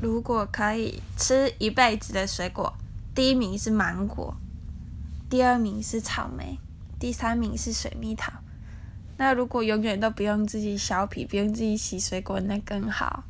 如果可以吃一辈子的水果第一名是芒果第二名是草莓第三名是水蜜桃。那如果永远都不用自己削皮不用自己洗水果那更好。